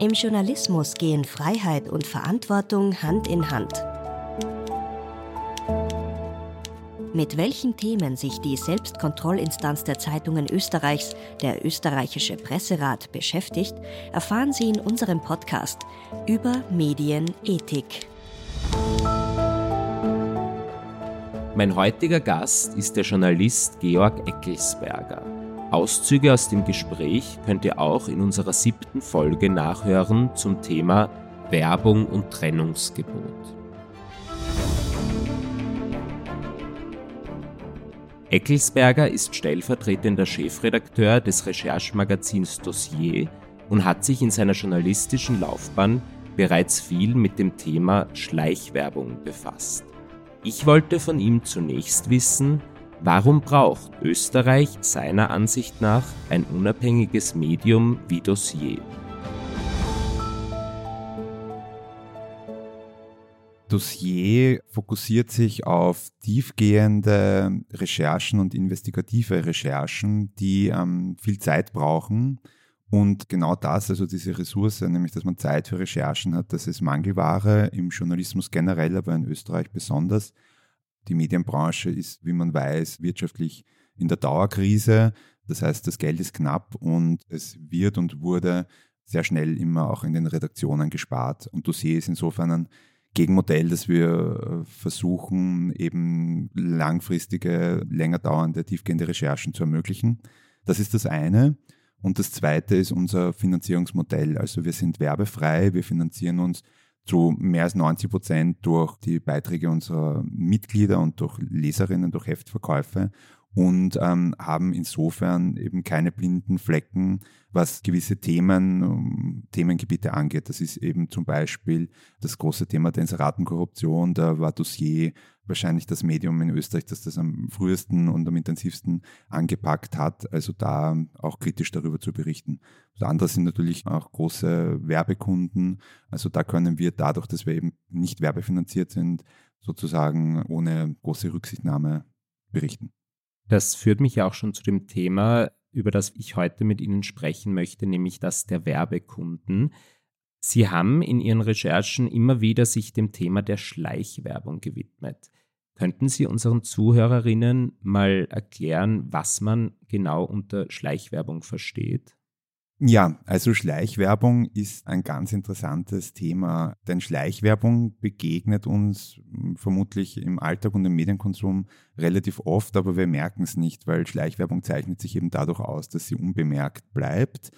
Im Journalismus gehen Freiheit und Verantwortung Hand in Hand. Mit welchen Themen sich die Selbstkontrollinstanz der Zeitungen Österreichs, der österreichische Presserat, beschäftigt, erfahren Sie in unserem Podcast über Medienethik. Mein heutiger Gast ist der Journalist Georg Eckelsberger. Auszüge aus dem Gespräch könnt ihr auch in unserer siebten Folge nachhören zum Thema Werbung und Trennungsgebot. Eckelsberger ist stellvertretender Chefredakteur des Recherchemagazins Dossier und hat sich in seiner journalistischen Laufbahn bereits viel mit dem Thema Schleichwerbung befasst. Ich wollte von ihm zunächst wissen, warum braucht Österreich seiner Ansicht nach ein unabhängiges Medium wie Dossier? Dossier fokussiert sich auf tiefgehende Recherchen und investigative Recherchen, die ähm, viel Zeit brauchen. Und genau das, also diese Ressource, nämlich dass man Zeit für Recherchen hat, das ist Mangelware im Journalismus generell, aber in Österreich besonders. Die Medienbranche ist, wie man weiß, wirtschaftlich in der Dauerkrise. Das heißt, das Geld ist knapp und es wird und wurde sehr schnell immer auch in den Redaktionen gespart. Und Dossier ist insofern ein Gegenmodell, dass wir äh, versuchen, eben langfristige, länger dauernde, tiefgehende Recherchen zu ermöglichen. Das ist das eine. Und das zweite ist unser Finanzierungsmodell. Also wir sind werbefrei, wir finanzieren uns zu mehr als 90 Prozent durch die Beiträge unserer Mitglieder und durch Leserinnen, durch Heftverkäufe und ähm, haben insofern eben keine blinden Flecken, was gewisse Themen, ähm, Themengebiete angeht. Das ist eben zum Beispiel das große Thema der Inseratenkorruption. Da war Dossier wahrscheinlich das Medium in Österreich, das das am frühesten und am intensivsten angepackt hat. Also da auch kritisch darüber zu berichten. Das andere sind natürlich auch große Werbekunden. Also da können wir dadurch, dass wir eben nicht werbefinanziert sind, sozusagen ohne große Rücksichtnahme berichten. Das führt mich ja auch schon zu dem Thema, über das ich heute mit Ihnen sprechen möchte, nämlich das der Werbekunden. Sie haben in Ihren Recherchen immer wieder sich dem Thema der Schleichwerbung gewidmet. Könnten Sie unseren Zuhörerinnen mal erklären, was man genau unter Schleichwerbung versteht? Ja, also Schleichwerbung ist ein ganz interessantes Thema, denn Schleichwerbung begegnet uns hm, vermutlich im Alltag und im Medienkonsum relativ oft, aber wir merken es nicht, weil Schleichwerbung zeichnet sich eben dadurch aus, dass sie unbemerkt bleibt.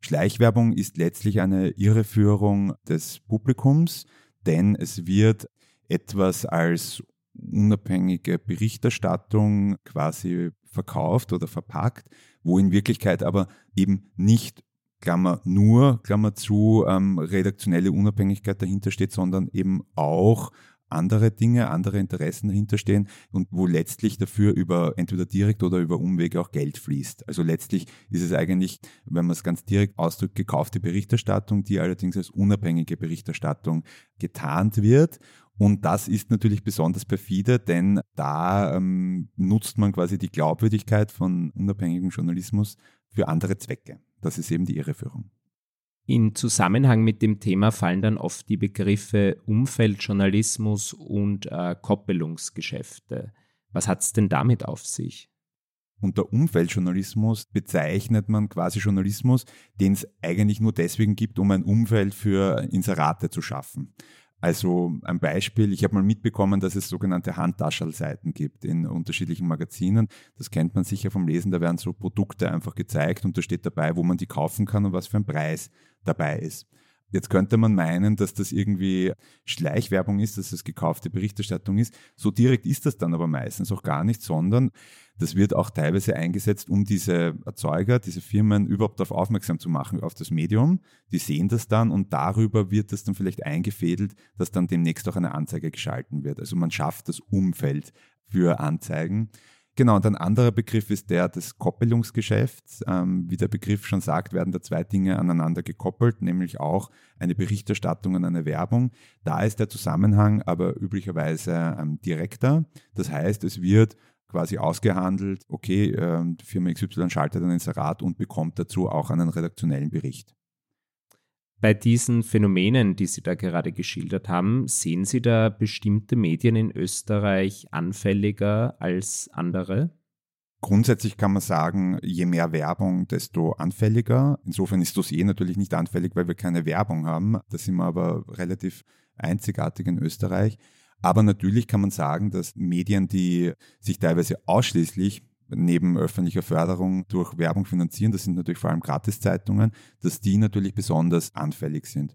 Schleichwerbung ist letztlich eine Irreführung des Publikums, denn es wird etwas als unabhängige Berichterstattung quasi verkauft oder verpackt, wo in Wirklichkeit aber eben nicht Klammer nur, Klammer zu, ähm, redaktionelle Unabhängigkeit dahinter steht, sondern eben auch andere Dinge, andere Interessen dahinter stehen und wo letztlich dafür über entweder direkt oder über Umwege auch Geld fließt. Also letztlich ist es eigentlich, wenn man es ganz direkt ausdrückt, gekaufte Berichterstattung, die allerdings als unabhängige Berichterstattung getarnt wird. Und das ist natürlich besonders perfide, denn da ähm, nutzt man quasi die Glaubwürdigkeit von unabhängigem Journalismus für andere Zwecke. Das ist eben die Irreführung. In Zusammenhang mit dem Thema fallen dann oft die Begriffe Umfeldjournalismus und äh, Koppelungsgeschäfte. Was hat es denn damit auf sich? Unter Umfeldjournalismus bezeichnet man quasi Journalismus, den es eigentlich nur deswegen gibt, um ein Umfeld für Inserate zu schaffen. Also ein Beispiel, ich habe mal mitbekommen, dass es sogenannte Handtaschelseiten gibt in unterschiedlichen Magazinen. Das kennt man sicher vom Lesen, da werden so Produkte einfach gezeigt und da steht dabei, wo man die kaufen kann und was für ein Preis dabei ist. Jetzt könnte man meinen, dass das irgendwie Schleichwerbung ist, dass es gekaufte Berichterstattung ist. So direkt ist das dann aber meistens auch gar nicht, sondern das wird auch teilweise eingesetzt, um diese Erzeuger, diese Firmen überhaupt darauf aufmerksam zu machen, auf das Medium. Die sehen das dann und darüber wird das dann vielleicht eingefädelt, dass dann demnächst auch eine Anzeige geschalten wird. Also man schafft das Umfeld für Anzeigen. Genau, und ein anderer Begriff ist der des Koppelungsgeschäfts. Ähm, wie der Begriff schon sagt, werden da zwei Dinge aneinander gekoppelt, nämlich auch eine Berichterstattung und eine Werbung. Da ist der Zusammenhang aber üblicherweise ähm, direkter. Das heißt, es wird quasi ausgehandelt, okay, äh, Firma XY schaltet ein Inserat und bekommt dazu auch einen redaktionellen Bericht. Bei diesen Phänomenen, die Sie da gerade geschildert haben, sehen Sie da bestimmte Medien in Österreich anfälliger als andere? Grundsätzlich kann man sagen, je mehr Werbung, desto anfälliger. Insofern ist Dossier natürlich nicht anfällig, weil wir keine Werbung haben. Da sind wir aber relativ einzigartig in Österreich. Aber natürlich kann man sagen, dass Medien, die sich teilweise ausschließlich neben öffentlicher Förderung durch Werbung finanzieren, das sind natürlich vor allem Gratiszeitungen, dass die natürlich besonders anfällig sind.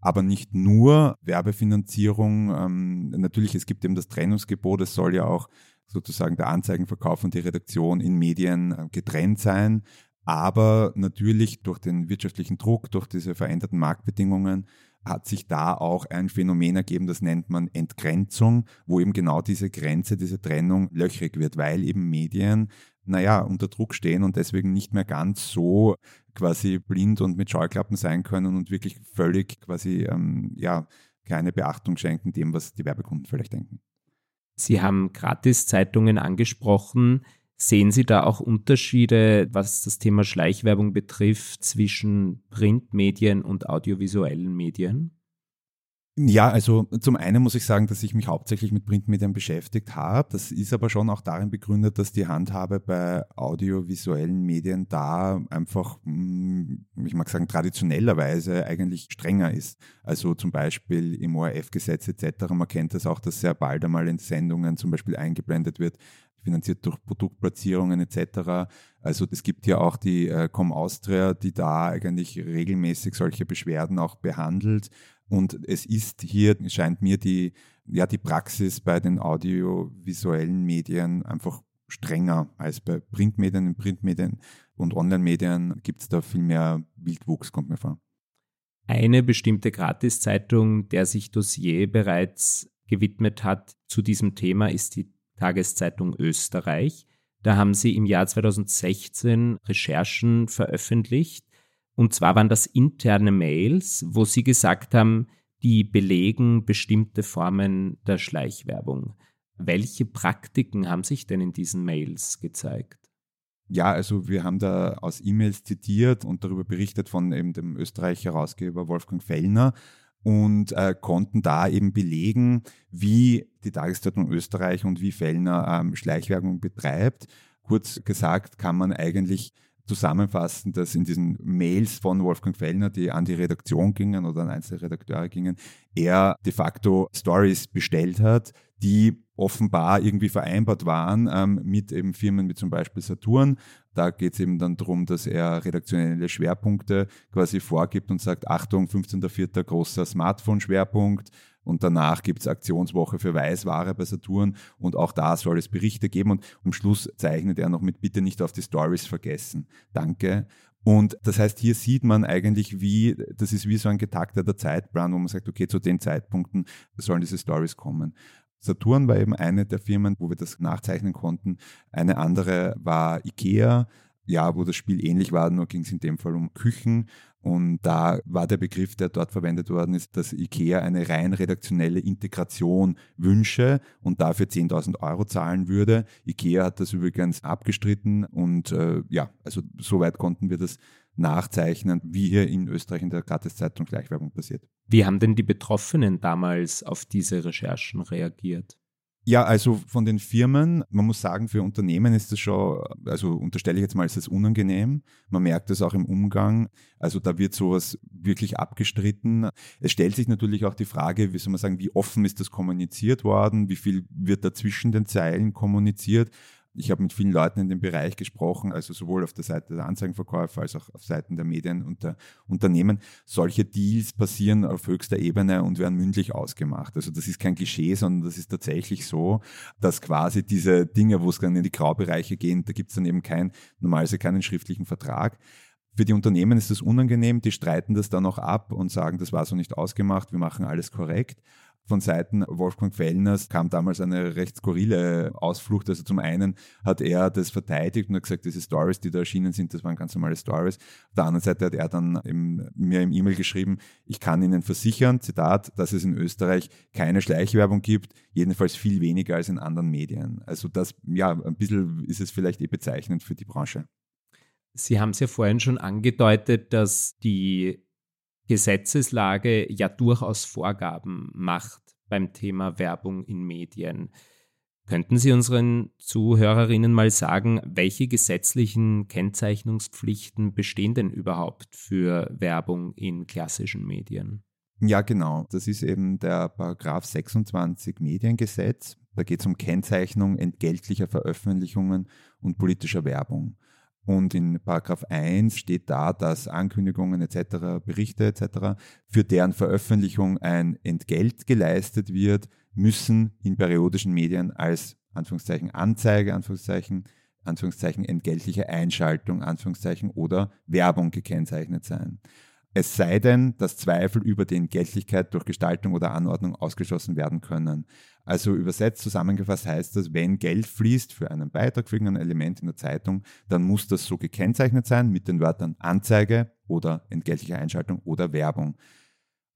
Aber nicht nur Werbefinanzierung, ähm, natürlich, es gibt eben das Trennungsgebot, es soll ja auch sozusagen der Anzeigenverkauf und die Redaktion in Medien äh, getrennt sein. Aber natürlich durch den wirtschaftlichen Druck, durch diese veränderten Marktbedingungen hat sich da auch ein Phänomen ergeben, das nennt man Entgrenzung, wo eben genau diese Grenze, diese Trennung löchrig wird, weil eben Medien, naja, unter Druck stehen und deswegen nicht mehr ganz so quasi blind und mit Scheuklappen sein können und wirklich völlig quasi, ähm, ja, keine Beachtung schenken dem, was die Werbekunden vielleicht denken. Sie haben Gratiszeitungen angesprochen. Sehen Sie da auch Unterschiede, was das Thema Schleichwerbung betrifft, zwischen Printmedien und audiovisuellen Medien? Ja, also zum einen muss ich sagen, dass ich mich hauptsächlich mit Printmedien beschäftigt habe. Das ist aber schon auch darin begründet, dass die Handhabe bei audiovisuellen Medien da einfach, hm, ich mag sagen, traditionellerweise eigentlich strenger ist. Also zum Beispiel im ORF-Gesetz etc. Man kennt das auch, dass sehr bald einmal in Sendungen zum Beispiel eingeblendet wird, finanziert durch Produktplatzierungen etc. Also es gibt ja auch die äh, Com Austria, die da eigentlich regelmäßig solche Beschwerden auch behandelt. Und es ist hier, scheint mir die, ja, die Praxis bei den audiovisuellen Medien einfach strenger als bei Printmedien. In Printmedien und Online-Medien gibt es da viel mehr Wildwuchs, kommt mir vor. Eine bestimmte Gratiszeitung, der sich Dossier bereits gewidmet hat zu diesem Thema, ist die Tageszeitung Österreich. Da haben sie im Jahr 2016 Recherchen veröffentlicht. Und zwar waren das interne Mails, wo sie gesagt haben, die belegen bestimmte Formen der Schleichwerbung. Welche Praktiken haben sich denn in diesen Mails gezeigt? Ja, also wir haben da aus E-Mails zitiert und darüber berichtet von eben dem Österreicher Herausgeber Wolfgang Fellner und äh, konnten da eben belegen, wie die Tageszeitung Österreich und wie Fellner ähm, Schleichwerbung betreibt. Kurz gesagt kann man eigentlich zusammenfassen, dass in diesen Mails von Wolfgang Fellner, die an die Redaktion gingen oder an einzelne Redakteure gingen, er de facto Stories bestellt hat, die offenbar irgendwie vereinbart waren ähm, mit eben Firmen wie zum Beispiel Saturn. Da geht es eben dann darum, dass er redaktionelle Schwerpunkte quasi vorgibt und sagt, Achtung, 15.04. großer Smartphone-Schwerpunkt und danach gibt es Aktionswoche für Weißware bei Saturn und auch da soll es Berichte geben und am Schluss zeichnet er noch mit Bitte nicht auf die Stories vergessen. Danke. Und das heißt, hier sieht man eigentlich, wie, das ist wie so ein getakteter Zeitplan, wo man sagt, okay, zu den Zeitpunkten sollen diese Stories kommen. Saturn war eben eine der Firmen, wo wir das nachzeichnen konnten. Eine andere war IKEA, ja, wo das Spiel ähnlich war, nur ging es in dem Fall um Küchen. Und da war der Begriff, der dort verwendet worden ist, dass IKEA eine rein redaktionelle Integration wünsche und dafür 10.000 Euro zahlen würde. IKEA hat das übrigens abgestritten und äh, ja, also soweit konnten wir das nachzeichnen, wie hier in Österreich in der Gratiszeitung Gleichwerbung passiert. Wie haben denn die Betroffenen damals auf diese Recherchen reagiert? Ja, also von den Firmen, man muss sagen, für Unternehmen ist das schon, also unterstelle ich jetzt mal, ist es unangenehm. Man merkt es auch im Umgang. Also da wird sowas wirklich abgestritten. Es stellt sich natürlich auch die Frage, wie soll man sagen, wie offen ist das kommuniziert worden? Wie viel wird da zwischen den Zeilen kommuniziert? Ich habe mit vielen Leuten in dem Bereich gesprochen, also sowohl auf der Seite der Anzeigenverkäufer als auch auf Seiten der Medien und der Unternehmen. Solche Deals passieren auf höchster Ebene und werden mündlich ausgemacht. Also das ist kein Klischee, sondern das ist tatsächlich so, dass quasi diese Dinge, wo es dann in die Graubereiche gehen, da gibt es dann eben kein, normalerweise keinen schriftlichen Vertrag. Für die Unternehmen ist das unangenehm, die streiten das dann auch ab und sagen, das war so nicht ausgemacht, wir machen alles korrekt von Seiten Wolfgang Fellners kam damals eine recht skurrile Ausflucht. Also zum einen hat er das verteidigt und hat gesagt, diese Stories, die da erschienen sind, das waren ganz normale Stories. Auf der anderen Seite hat er dann im, mir im E-Mail geschrieben, ich kann Ihnen versichern, Zitat, dass es in Österreich keine Schleichwerbung gibt, jedenfalls viel weniger als in anderen Medien. Also das, ja, ein bisschen ist es vielleicht eh bezeichnend für die Branche. Sie haben es ja vorhin schon angedeutet, dass die Gesetzeslage ja durchaus Vorgaben macht beim Thema Werbung in Medien. Könnten Sie unseren Zuhörerinnen mal sagen, welche gesetzlichen Kennzeichnungspflichten bestehen denn überhaupt für Werbung in klassischen Medien? Ja, genau. Das ist eben der Paragraph 26 Mediengesetz. Da geht es um Kennzeichnung entgeltlicher Veröffentlichungen und politischer Werbung. Und in Paragraph 1 steht da, dass Ankündigungen etc., Berichte etc., für deren Veröffentlichung ein Entgelt geleistet wird, müssen in periodischen Medien als Anführungszeichen Anzeige, Anführungszeichen, Anführungszeichen entgeltliche Einschaltung, Anführungszeichen oder Werbung gekennzeichnet sein. Es sei denn, dass Zweifel über die Entgeltlichkeit durch Gestaltung oder Anordnung ausgeschlossen werden können. Also übersetzt zusammengefasst heißt das, wenn Geld fließt für einen Beitrag, für irgendein Element in der Zeitung, dann muss das so gekennzeichnet sein mit den Wörtern Anzeige oder entgeltliche Einschaltung oder Werbung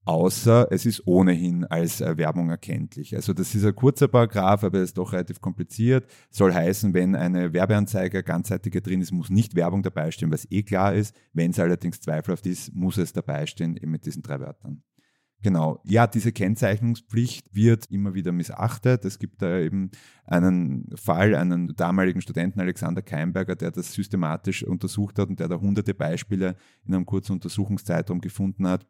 außer es ist ohnehin als Werbung erkenntlich. Also das ist ein kurzer Paragraph, aber er ist doch relativ kompliziert. Soll heißen, wenn eine Werbeanzeige ganzheitiger drin ist, muss nicht Werbung dabei stehen, was eh klar ist. Wenn es allerdings zweifelhaft ist, muss es dabei stehen, eben mit diesen drei Wörtern. Genau. Ja, diese Kennzeichnungspflicht wird immer wieder missachtet. Es gibt da eben einen Fall, einen damaligen Studenten Alexander Keimberger, der das systematisch untersucht hat und der da hunderte Beispiele in einem kurzen Untersuchungszeitraum gefunden hat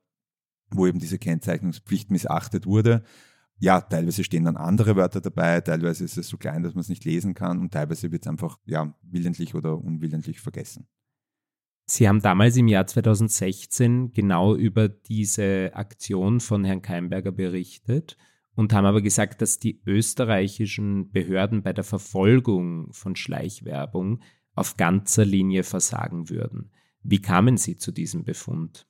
wo eben diese Kennzeichnungspflicht missachtet wurde. Ja, teilweise stehen dann andere Wörter dabei, teilweise ist es so klein, dass man es nicht lesen kann und teilweise wird es einfach ja, willentlich oder unwillentlich vergessen. Sie haben damals im Jahr 2016 genau über diese Aktion von Herrn Keimberger berichtet und haben aber gesagt, dass die österreichischen Behörden bei der Verfolgung von Schleichwerbung auf ganzer Linie versagen würden. Wie kamen Sie zu diesem Befund?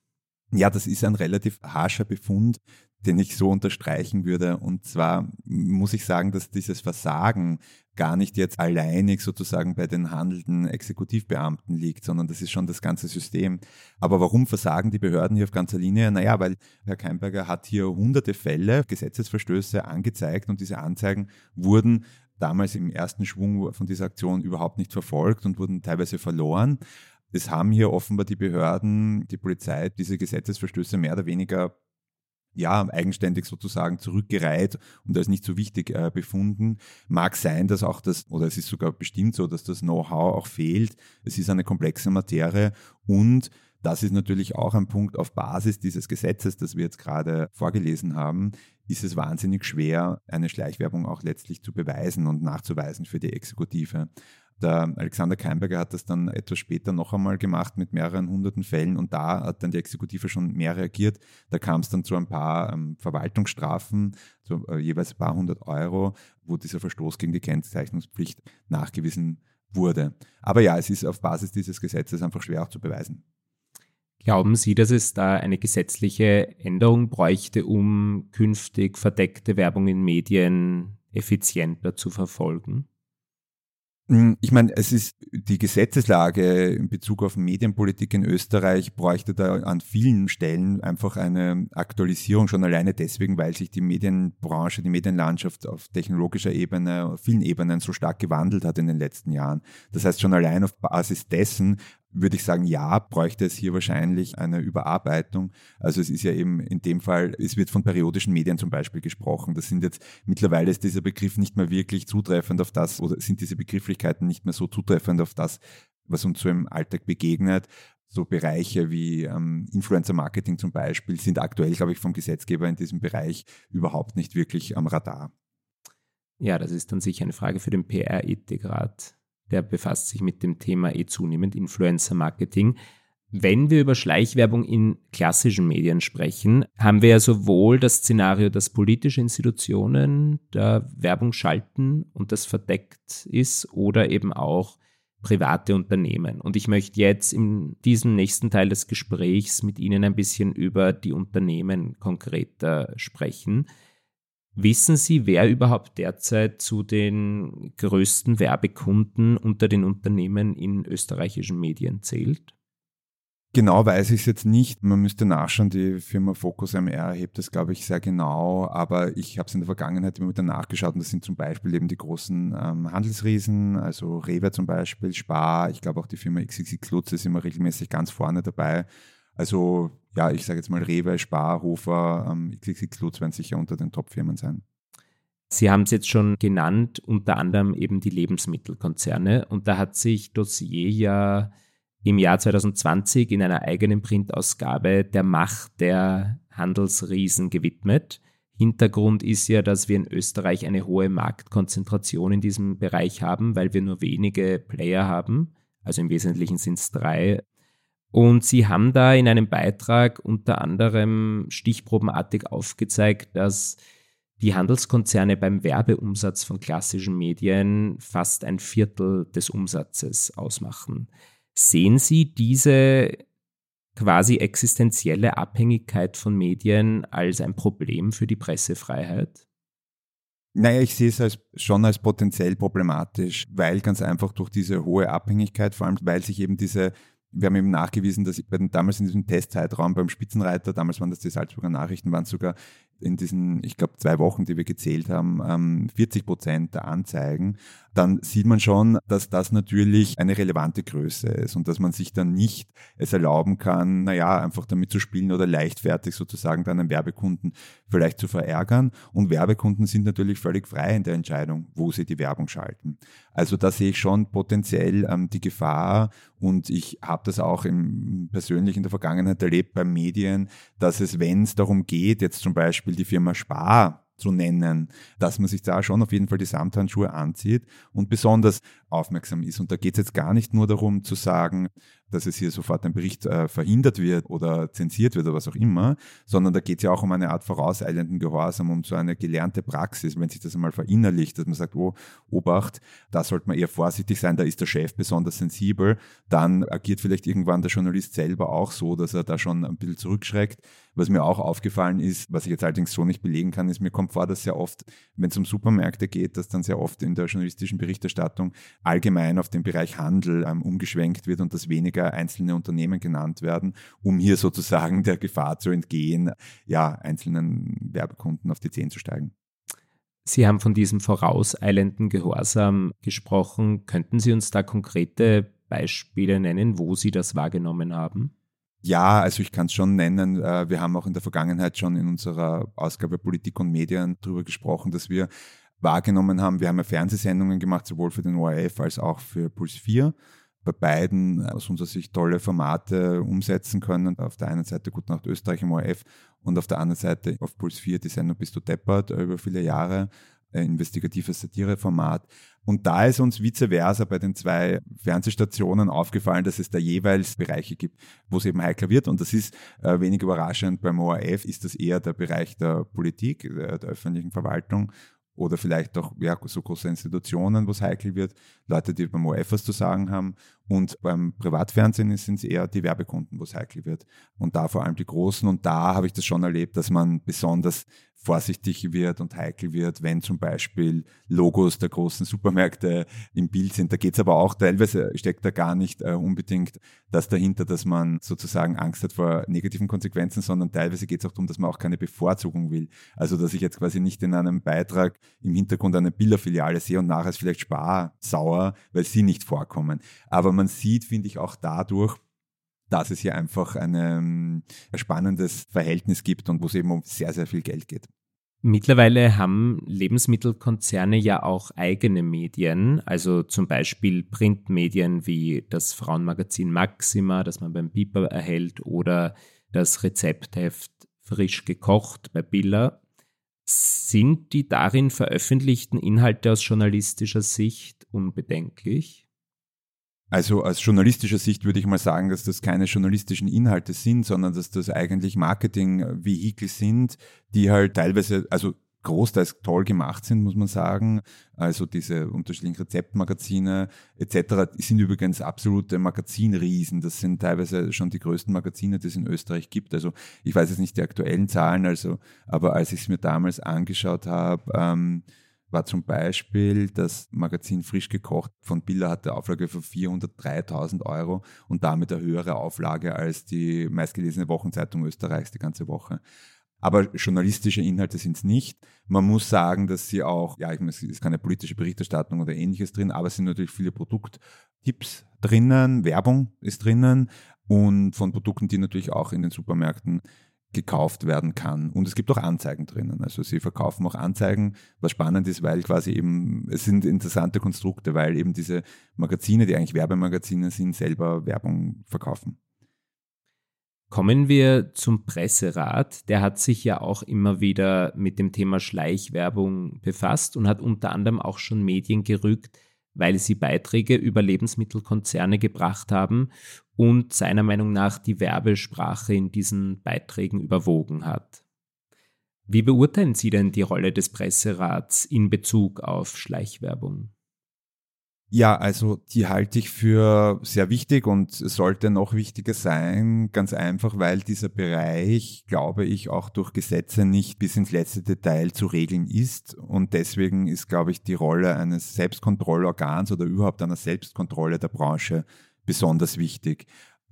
Ja, das ist ein relativ harscher Befund, den ich so unterstreichen würde. Und zwar muss ich sagen, dass dieses Versagen gar nicht jetzt alleinig sozusagen bei den handelnden Exekutivbeamten liegt, sondern das ist schon das ganze System. Aber warum versagen die Behörden hier auf ganzer Linie? Naja, weil Herr Keimberger hat hier hunderte Fälle, Gesetzesverstöße angezeigt und diese Anzeigen wurden damals im ersten Schwung von dieser Aktion überhaupt nicht verfolgt und wurden teilweise verloren. Es haben hier offenbar die Behörden, die Polizei diese Gesetzesverstöße mehr oder weniger ja, eigenständig sozusagen zurückgereiht und als nicht so wichtig äh, befunden. Mag sein, dass auch das, oder es ist sogar bestimmt so, dass das Know-how auch fehlt. Es ist eine komplexe Materie und das ist natürlich auch ein Punkt auf Basis dieses Gesetzes, das wir jetzt gerade vorgelesen haben, ist es wahnsinnig schwer, eine Schleichwerbung auch letztlich zu beweisen und nachzuweisen für die Exekutive. Der Alexander Keimberger hat das dann etwas später noch einmal gemacht mit mehreren hunderten Fällen und da hat dann die Exekutive schon mehr reagiert. Da kam es dann zu ein paar ähm, Verwaltungsstrafen, zu äh, jeweils ein paar hundert Euro, wo dieser Verstoß gegen die Kennzeichnungspflicht nachgewiesen wurde. Aber ja, es ist auf Basis dieses Gesetzes einfach schwer auch zu beweisen. Glauben Sie, dass es da eine gesetzliche Änderung bräuchte, um künftig verdeckte Werbung in Medien effizienter zu verfolgen? Hm, ich meine, es ist die Gesetzeslage in Bezug auf Medienpolitik in Österreich bräuchte da an vielen Stellen einfach eine Aktualisierung, schon alleine deswegen, weil sich die Medienbranche, die Medienlandschaft auf technologischer Ebene, auf vielen Ebenen so stark gewandelt hat in den letzten Jahren. Das heißt, schon allein auf Basis dessen würde ich sagen, ja, bräuchte es hier wahrscheinlich eine Überarbeitung. Also es ist ja eben in dem Fall, es wird von periodischen Medien zum Beispiel gesprochen. Das sind jetzt, mittlerweile ist dieser Begriff nicht mehr wirklich zutreffend auf das, oder sind diese Begrifflichkeiten nicht mehr so zutreffend auf das, was uns so im Alltag begegnet. So Bereiche wie ähm, Influencer-Marketing zum Beispiel sind aktuell, glaube ich, vom Gesetzgeber in diesem Bereich überhaupt nicht wirklich am Radar. Ja, das ist dann sicher eine Frage für den PR-Ethikrat der befasst sich mit dem Thema eh zunehmend Influencer-Marketing. Wenn wir über Schleichwerbung in klassischen Medien sprechen, haben wir ja sowohl das Szenario, dass politische Institutionen da Werbung schalten und das verdeckt ist oder eben auch private Unternehmen. Und ich möchte jetzt in diesem nächsten Teil des Gesprächs mit Ihnen ein bisschen über die Unternehmen konkreter sprechen. Wissen Sie, wer überhaupt derzeit zu den größten Werbekunden unter den Unternehmen in österreichischen Medien zählt? Genau weiß ich es jetzt nicht. Man müsste nachschauen. Die Firma Focus MR hebt das, glaube ich, sehr genau. Aber ich habe es in der Vergangenheit immer wieder nachgeschaut. Und das sind zum Beispiel eben die großen ähm, Handelsriesen, also Rewe zum Beispiel, Spar. Ich glaube auch die Firma XXX Lutz ist immer regelmäßig ganz vorne dabei. Also ja, ich sage jetzt mal Rewe, Spar, Hofer, ähm, XXX werden sicher unter den Top-Firmen sein. Sie haben es jetzt schon genannt, unter anderem eben die Lebensmittelkonzerne. Und da hat sich Dossier ja im Jahr 2020 in einer eigenen Printausgabe der Macht der Handelsriesen gewidmet. Hintergrund ist ja, dass wir in Österreich eine hohe Marktkonzentration in diesem Bereich haben, weil wir nur wenige Player haben. Also im Wesentlichen sind es drei. Und sie haben da in einem Beitrag unter anderem stichprobenartig aufgezeigt, dass die Handelskonzerne beim Werbeumsatz von klassischen Medien fast ein Viertel des Umsatzes ausmachen. Sehen Sie diese quasi existenzielle Abhängigkeit von Medien als ein Problem für die Pressefreiheit? Naja, ich sehe es als, schon als potenziell problematisch, weil ganz einfach durch diese hohe Abhängigkeit, vor allem weil sich eben diese wir haben eben nachgewiesen, dass bei den, damals in diesem Testzeitraum beim Spitzenreiter, damals waren das die Salzburger Nachrichten, waren sogar in diesen, ich glaube, zwei Wochen, die wir gezählt haben, 40 ähm, Prozent der Anzeigen, dann sieht man schon, dass das natürlich eine relevante Größe ist und dass man sich dann nicht es erlauben kann, naja, einfach damit zu spielen oder leichtfertig sozusagen dann einen Werbekunden vielleicht zu verärgern. Und Werbekunden sind natürlich völlig frei in der Entscheidung, wo sie die Werbung schalten. Also da sehe ich schon potenziell ähm, die Gefahr und ich habe das auch im, persönlich in der Vergangenheit erlebt bei Medien, dass es, wenn es darum geht, jetzt zum Beispiel Beispiel die Firma Spar zu nennen, dass man sich da schon auf jeden Fall die Samthandschuhe anzieht und besonders aufmerksam ist. Und da geht es jetzt gar nicht nur darum zu sagen, dass es hier sofort ein Bericht äh, verhindert wird oder zensiert wird oder was auch immer, sondern da geht es ja auch um eine Art vorauseilenden Gehorsam, um so eine gelernte Praxis, wenn sich das einmal verinnerlicht, dass man sagt, oh, Obacht, da sollte man eher vorsichtig sein, da ist der Chef besonders sensibel, dann agiert vielleicht irgendwann der Journalist selber auch so, dass er da schon ein bisschen zurückschreckt. Was mir auch aufgefallen ist, was ich jetzt allerdings so nicht belegen kann, ist, mir kommt vor, dass sehr oft, wenn es um Supermärkte geht, dass dann sehr oft in der journalistischen Berichterstattung allgemein auf den Bereich Handel ähm, umgeschwenkt wird und dass weniger einzelne Unternehmen genannt werden, um hier sozusagen der Gefahr zu entgehen, ja, einzelnen Werbekunden auf die Zehen zu steigen. Sie haben von diesem vorauseilenden Gehorsam gesprochen. Könnten Sie uns da konkrete Beispiele nennen, wo Sie das wahrgenommen haben? Ja, also ich kann es schon nennen. Äh, wir haben auch in der Vergangenheit schon in unserer Ausgabe Politik und Medien darüber gesprochen, dass wir wahrgenommen haben. Wir haben ja Fernsehsendungen gemacht, sowohl für den ORF als auch für Puls 4. Bei beiden aus unserer Sicht tolle Formate umsetzen können. Auf der einen Seite Gute Nacht Österreich im ORF und auf der anderen Seite auf Puls 4 die Sendung Bist du deppert über viele Jahre. Investigatives Satireformat. Und da ist uns vice versa bei den zwei Fernsehstationen aufgefallen, dass es da jeweils Bereiche gibt, wo es eben heikler wird. Und das ist äh, wenig überraschend. Beim ORF ist das eher der Bereich der Politik, der, der öffentlichen Verwaltung oder vielleicht auch ja, so große Institutionen, wo es heikel wird, Leute, die beim ORF was zu sagen haben. Und beim Privatfernsehen sind es eher die Werbekunden, wo es heikel wird. Und da vor allem die Großen. Und da habe ich das schon erlebt, dass man besonders vorsichtig wird und heikel wird, wenn zum Beispiel Logos der großen Supermärkte im Bild sind. Da geht es aber auch, teilweise steckt da gar nicht äh, unbedingt das dahinter, dass man sozusagen Angst hat vor negativen Konsequenzen, sondern teilweise geht es auch darum, dass man auch keine Bevorzugung will. Also dass ich jetzt quasi nicht in einem Beitrag im Hintergrund eine Bilderfiliale sehe und nachher ist vielleicht sparsauer, weil sie nicht vorkommen. Aber man sieht, finde ich, auch dadurch, dass es hier einfach eine, ein spannendes Verhältnis gibt und wo es eben um sehr, sehr viel Geld geht. Mittlerweile haben Lebensmittelkonzerne ja auch eigene Medien, also zum Beispiel Printmedien wie das Frauenmagazin Maxima, das man beim Piper erhält, oder das Rezeptheft Frisch gekocht bei Billa. Sind die darin veröffentlichten Inhalte aus journalistischer Sicht unbedenklich? Also aus journalistischer Sicht würde ich mal sagen, dass das keine journalistischen Inhalte sind, sondern dass das eigentlich Marketing-Vehikel sind, die halt teilweise, also großteils toll gemacht sind, muss man sagen. Also diese unterschiedlichen Rezeptmagazine etc. sind übrigens absolute Magazinriesen. Das sind teilweise schon die größten Magazine, die es in Österreich gibt. Also ich weiß jetzt nicht die aktuellen Zahlen, also, aber als ich es mir damals angeschaut habe, ähm, war zum Beispiel das Magazin Frisch gekocht von Billa hatte Auflage von 403.000 Euro und damit eine höhere Auflage als die meistgelesene Wochenzeitung Österreichs die ganze Woche. Aber journalistische Inhalte sind es nicht. Man muss sagen, dass sie auch, ja, ich meine, es ist keine politische Berichterstattung oder ähnliches drin, aber es sind natürlich viele Produkttipps drinnen, Werbung ist drinnen, und von Produkten, die natürlich auch in den Supermärkten gekauft werden kann. Und es gibt auch Anzeigen drinnen. Also sie verkaufen auch Anzeigen, was spannend ist, weil quasi eben, es sind interessante Konstrukte, weil eben diese Magazine, die eigentlich Werbemagazine sind, selber Werbung verkaufen. Kommen wir zum Presserat. Der hat sich ja auch immer wieder mit dem Thema Schleichwerbung befasst und hat unter anderem auch schon Medien gerückt, weil sie Beiträge über Lebensmittelkonzerne gebracht haben und seiner Meinung nach die Werbesprache in diesen Beiträgen überwogen hat. Wie beurteilen Sie denn die Rolle des Presserats in Bezug auf Schleichwerbung? Ja, also die halte ich für sehr wichtig und sollte noch wichtiger sein, ganz einfach, weil dieser Bereich, glaube ich, auch durch Gesetze nicht bis ins letzte Detail zu regeln ist. Und deswegen ist, glaube ich, die Rolle eines Selbstkontrollorgans oder überhaupt einer Selbstkontrolle der Branche besonders wichtig.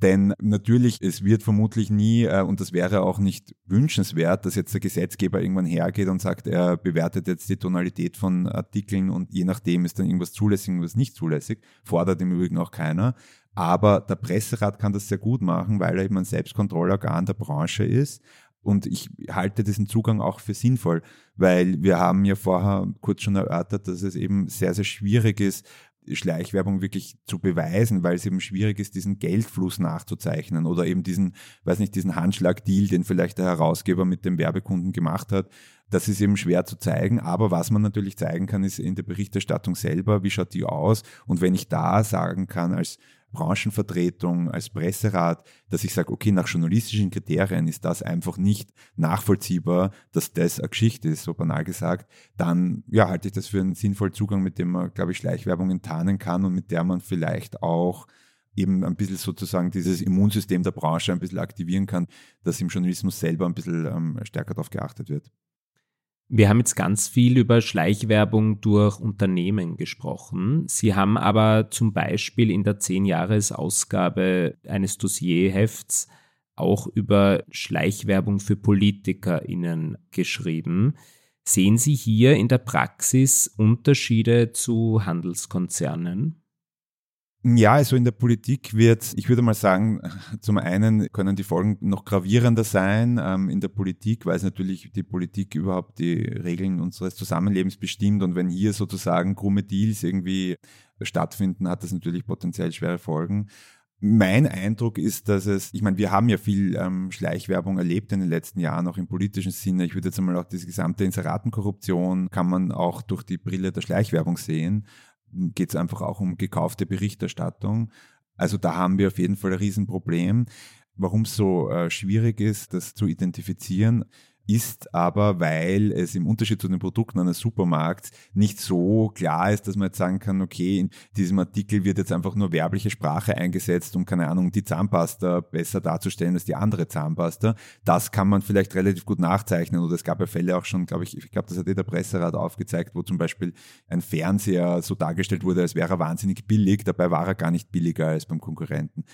Denn natürlich, es wird vermutlich nie, äh, und das wäre auch nicht wünschenswert, dass jetzt der Gesetzgeber irgendwann hergeht und sagt, er bewertet jetzt die Tonalität von Artikeln und je nachdem ist dann irgendwas zulässig, irgendwas nicht zulässig. Fordert im Übrigen auch keiner. Aber der Presserat kann das sehr gut machen, weil er eben ein Selbstkontrollorgan der Branche ist. Und ich halte diesen Zugang auch für sinnvoll, weil wir haben ja vorher kurz schon erörtert, dass es eben sehr, sehr schwierig ist, Schleichwerbung wirklich zu beweisen, weil es eben schwierig ist, diesen Geldfluss nachzuzeichnen oder eben diesen, weiß nicht, diesen Handschlagdeal, den vielleicht der Herausgeber mit dem Werbekunden gemacht hat. Das ist eben schwer zu zeigen, aber was man natürlich zeigen kann, ist in der Berichterstattung selber, wie schaut die aus? Und wenn ich da sagen kann, als Branchenvertretung, als Presserat, dass ich sage, okay, nach journalistischen Kriterien ist das einfach nicht nachvollziehbar, dass das eine Geschichte ist, so banal gesagt, dann ja, halte ich das für einen sinnvollen Zugang, mit dem man, glaube ich, Schleichwerbung enttarnen kann und mit der man vielleicht auch eben ein bisschen sozusagen dieses Immunsystem der Branche ein bisschen aktivieren kann, dass im Journalismus selber ein bisschen ähm, stärker darauf geachtet wird. Wir haben jetzt ganz viel über Schleichwerbung durch Unternehmen gesprochen. Sie haben aber zum Beispiel in der 10-Jahres-Ausgabe eines Dossierhefts auch über Schleichwerbung für PolitikerInnen geschrieben. Sehen Sie hier in der Praxis Unterschiede zu Handelskonzernen? Ja, also in der Politik wird, ich würde mal sagen, zum einen können die Folgen noch gravierender sein ähm, in der Politik, weil es natürlich die Politik überhaupt die Regeln unseres Zusammenlebens bestimmt und wenn hier sozusagen krumme Deals irgendwie stattfinden, hat das natürlich potenziell schwere Folgen. Mein Eindruck ist, dass es, ich meine, wir haben ja viel ähm, Schleichwerbung erlebt in den letzten Jahren, auch im politischen Sinne. Ich würde jetzt einmal auch diese gesamte Inseratenkorruption kann man auch durch die Brille der Schleichwerbung sehen geht es einfach auch um gekaufte Berichterstattung. Also da haben wir auf jeden Fall ein Riesenproblem. Warum es so äh, schwierig ist, das zu identifizieren, ist aber, weil es im Unterschied zu den Produkten eines Supermarkts nicht so klar ist, dass man jetzt sagen kann, okay, in diesem Artikel wird jetzt einfach nur werbliche Sprache eingesetzt, um keine Ahnung, die Zahnpasta besser darzustellen als die andere Zahnpasta. Das kann man vielleicht relativ gut nachzeichnen oder es gab ja Fälle auch schon, glaube ich, ich glaube, das hat eh der Presserat aufgezeigt, wo zum Beispiel ein Fernseher so dargestellt wurde, als wäre er wahnsinnig billig, dabei war er gar nicht billiger als beim Konkurrenten.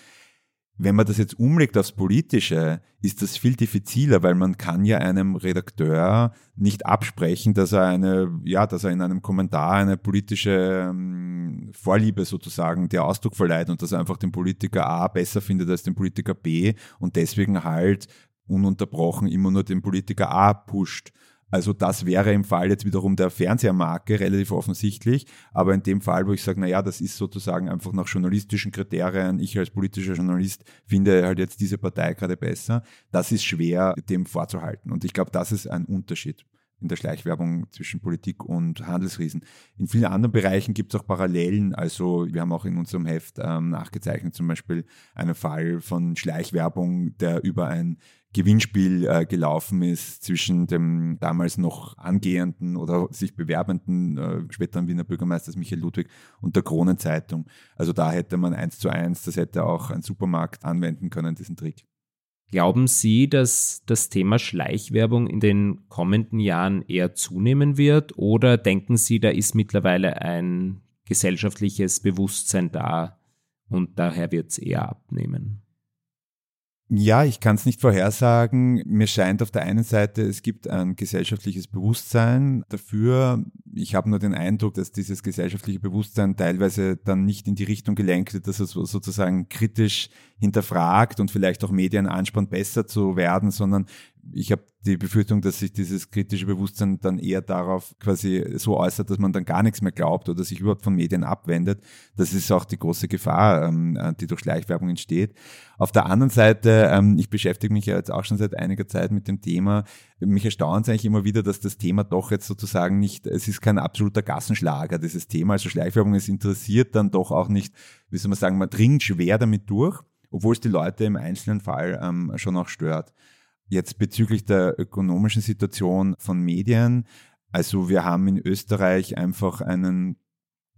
Wenn man das jetzt umlegt aufs Politische, ist das viel diffiziler, weil man kann ja einem Redakteur nicht absprechen, dass er eine, ja, dass er in einem Kommentar eine politische ähm, Vorliebe sozusagen der Ausdruck verleiht und dass er einfach den Politiker A besser findet als den Politiker B und deswegen halt ununterbrochen immer nur den Politiker A pusht. Also das wäre im Fall jetzt wiederum der Fernsehmarke relativ offensichtlich, aber in dem Fall, wo ich sage, naja, das ist sozusagen einfach nach journalistischen Kriterien, ich als politischer Journalist finde halt jetzt diese Partei gerade besser, das ist schwer dem vorzuhalten. Und ich glaube, das ist ein Unterschied in der Schleichwerbung zwischen Politik und Handelsriesen. In vielen anderen Bereichen gibt es auch Parallelen. Also wir haben auch in unserem Heft ähm, nachgezeichnet zum Beispiel einen Fall von Schleichwerbung, der über ein Gewinnspiel äh, gelaufen ist zwischen dem damals noch angehenden oder sich bewerbenden äh, späteren Wiener Bürgermeisters Michael Ludwig und der Kronenzeitung. Also da hätte man eins zu eins, das hätte auch ein Supermarkt anwenden können, diesen Trick. Glauben Sie, dass das Thema Schleichwerbung in den kommenden Jahren eher zunehmen wird oder denken Sie, da ist mittlerweile ein gesellschaftliches Bewusstsein da und daher wird es eher abnehmen? Ja, ich kann es nicht vorhersagen. Mir scheint auf der einen Seite, es gibt ein gesellschaftliches Bewusstsein dafür. Ich habe nur den Eindruck, dass dieses gesellschaftliche Bewusstsein teilweise dann nicht in die Richtung gelenkt wird, dass es sozusagen kritisch hinterfragt und vielleicht auch Medien anspannt, besser zu werden, sondern ich habe die Befürchtung, dass sich dieses kritische Bewusstsein dann eher darauf quasi so äußert, dass man dann gar nichts mehr glaubt oder sich überhaupt von Medien abwendet. Das ist auch die große Gefahr, ähm, äh, die durch Schleichwerbung entsteht. Auf der anderen Seite, ähm, ich beschäftige mich ja jetzt auch schon seit einiger Zeit mit dem Thema. Mich erstaunt es eigentlich immer wieder, dass das Thema doch jetzt sozusagen nicht, es ist kein absoluter Gassenschlager, dieses Thema. Also Schleichwerbung ist interessiert dann doch auch nicht, wie soll man sagen, man dringt schwer damit durch, obwohl es die Leute im einzelnen Fall ähm, schon auch stört. Jetzt bezüglich der ökonomischen Situation von Medien. Also wir haben in Österreich einfach einen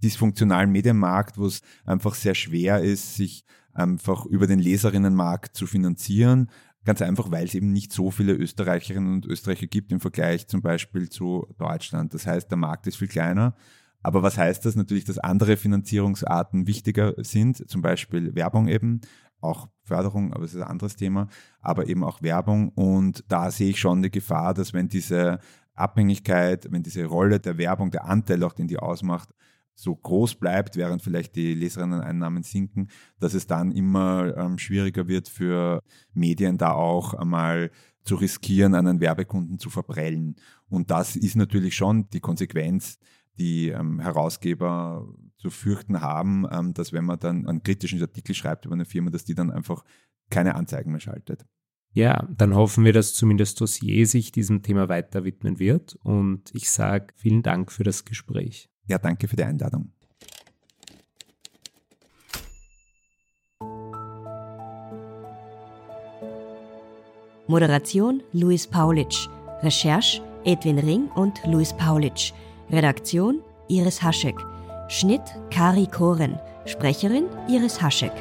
dysfunktionalen Medienmarkt, wo es einfach sehr schwer ist, sich einfach über den Leserinnenmarkt zu finanzieren. Ganz einfach, weil es eben nicht so viele Österreicherinnen und Österreicher gibt im Vergleich zum Beispiel zu Deutschland. Das heißt, der Markt ist viel kleiner. Aber was heißt das? Natürlich, dass andere Finanzierungsarten wichtiger sind, zum Beispiel Werbung eben auch Förderung, aber es ist ein anderes Thema, aber eben auch Werbung. Und da sehe ich schon die Gefahr, dass wenn diese Abhängigkeit, wenn diese Rolle der Werbung, der Anteil auch, den die ausmacht, so groß bleibt, während vielleicht die Leserinnen-Einnahmen sinken, dass es dann immer ähm, schwieriger wird für Medien da auch einmal zu riskieren, einen Werbekunden zu verprellen. Und das ist natürlich schon die Konsequenz, die ähm, Herausgeber zu fürchten haben, ähm, dass wenn man dann einen kritischen Artikel schreibt über eine Firma, dass die dann einfach keine Anzeigen mehr schaltet. Ja, dann hoffen wir, dass zumindest Dossier sich diesem Thema weiter widmen wird. Und ich sage vielen Dank für das Gespräch. Ja, danke für die Einladung. Moderation Luis Paulitsch. Recherche Edwin Ring und Luis Paulitsch. Redaktion Iris Haschek. Schnitt Kari Koren. Sprecherin Iris Haschek.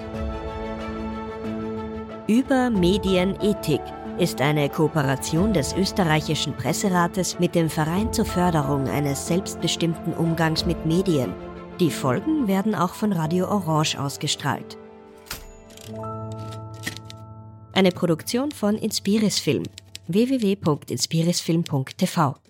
Über Medienethik ist eine Kooperation des österreichischen Presserates mit dem Verein zur Förderung eines selbstbestimmten Umgangs mit Medien. Die Folgen werden auch von Radio Orange ausgestrahlt. Eine Produktion von Inspiris Film www.inspirisfilm.tv